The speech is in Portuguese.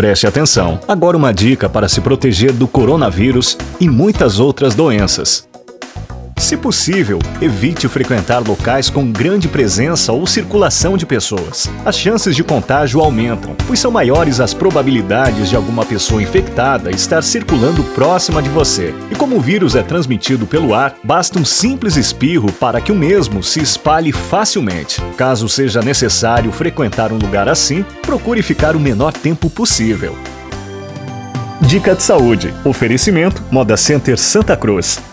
Preste atenção. Agora uma dica para se proteger do coronavírus e muitas outras doenças. Se possível, evite frequentar locais com grande presença ou circulação de pessoas. As chances de contágio aumentam, pois são maiores as probabilidades de alguma pessoa infectada estar circulando próxima de você. E como o vírus é transmitido pelo ar, basta um simples espirro para que o mesmo se espalhe facilmente. Caso seja necessário frequentar um lugar assim, procure ficar o menor tempo possível. Dica de saúde. Oferecimento Moda Center Santa Cruz.